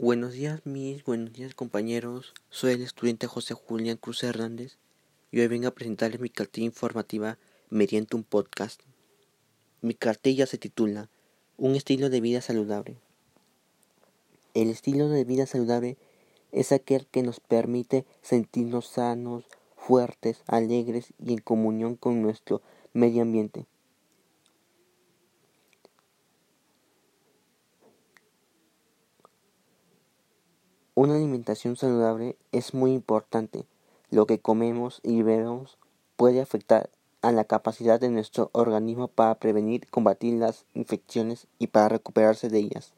Buenos días, mis, buenos días, compañeros. Soy el estudiante José Julián Cruz Hernández y hoy vengo a presentarles mi cartilla informativa mediante un podcast. Mi cartilla se titula Un estilo de vida saludable. El estilo de vida saludable es aquel que nos permite sentirnos sanos, fuertes, alegres y en comunión con nuestro medio ambiente. Una alimentación saludable es muy importante. Lo que comemos y bebemos puede afectar a la capacidad de nuestro organismo para prevenir combatir las infecciones y para recuperarse de ellas.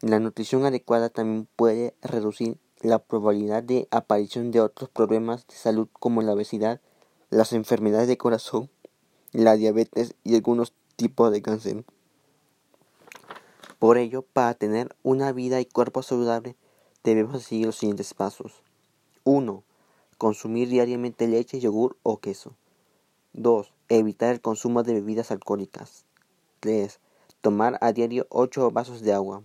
La nutrición adecuada también puede reducir la probabilidad de aparición de otros problemas de salud como la obesidad, las enfermedades de corazón, la diabetes y algunos tipos de cáncer. Por ello, para tener una vida y cuerpo saludable, debemos seguir los siguientes pasos. 1. Consumir diariamente leche, yogur o queso. 2. Evitar el consumo de bebidas alcohólicas. 3. Tomar a diario 8 vasos de agua.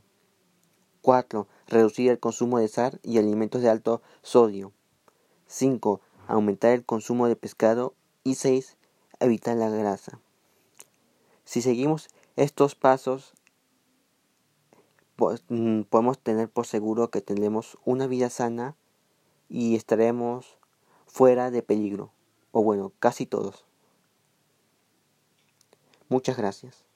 4. Reducir el consumo de sal y alimentos de alto sodio. 5. Aumentar el consumo de pescado. Y 6. Evitar la grasa. Si seguimos estos pasos, podemos tener por seguro que tendremos una vida sana y estaremos fuera de peligro. O bueno, casi todos. Muchas gracias.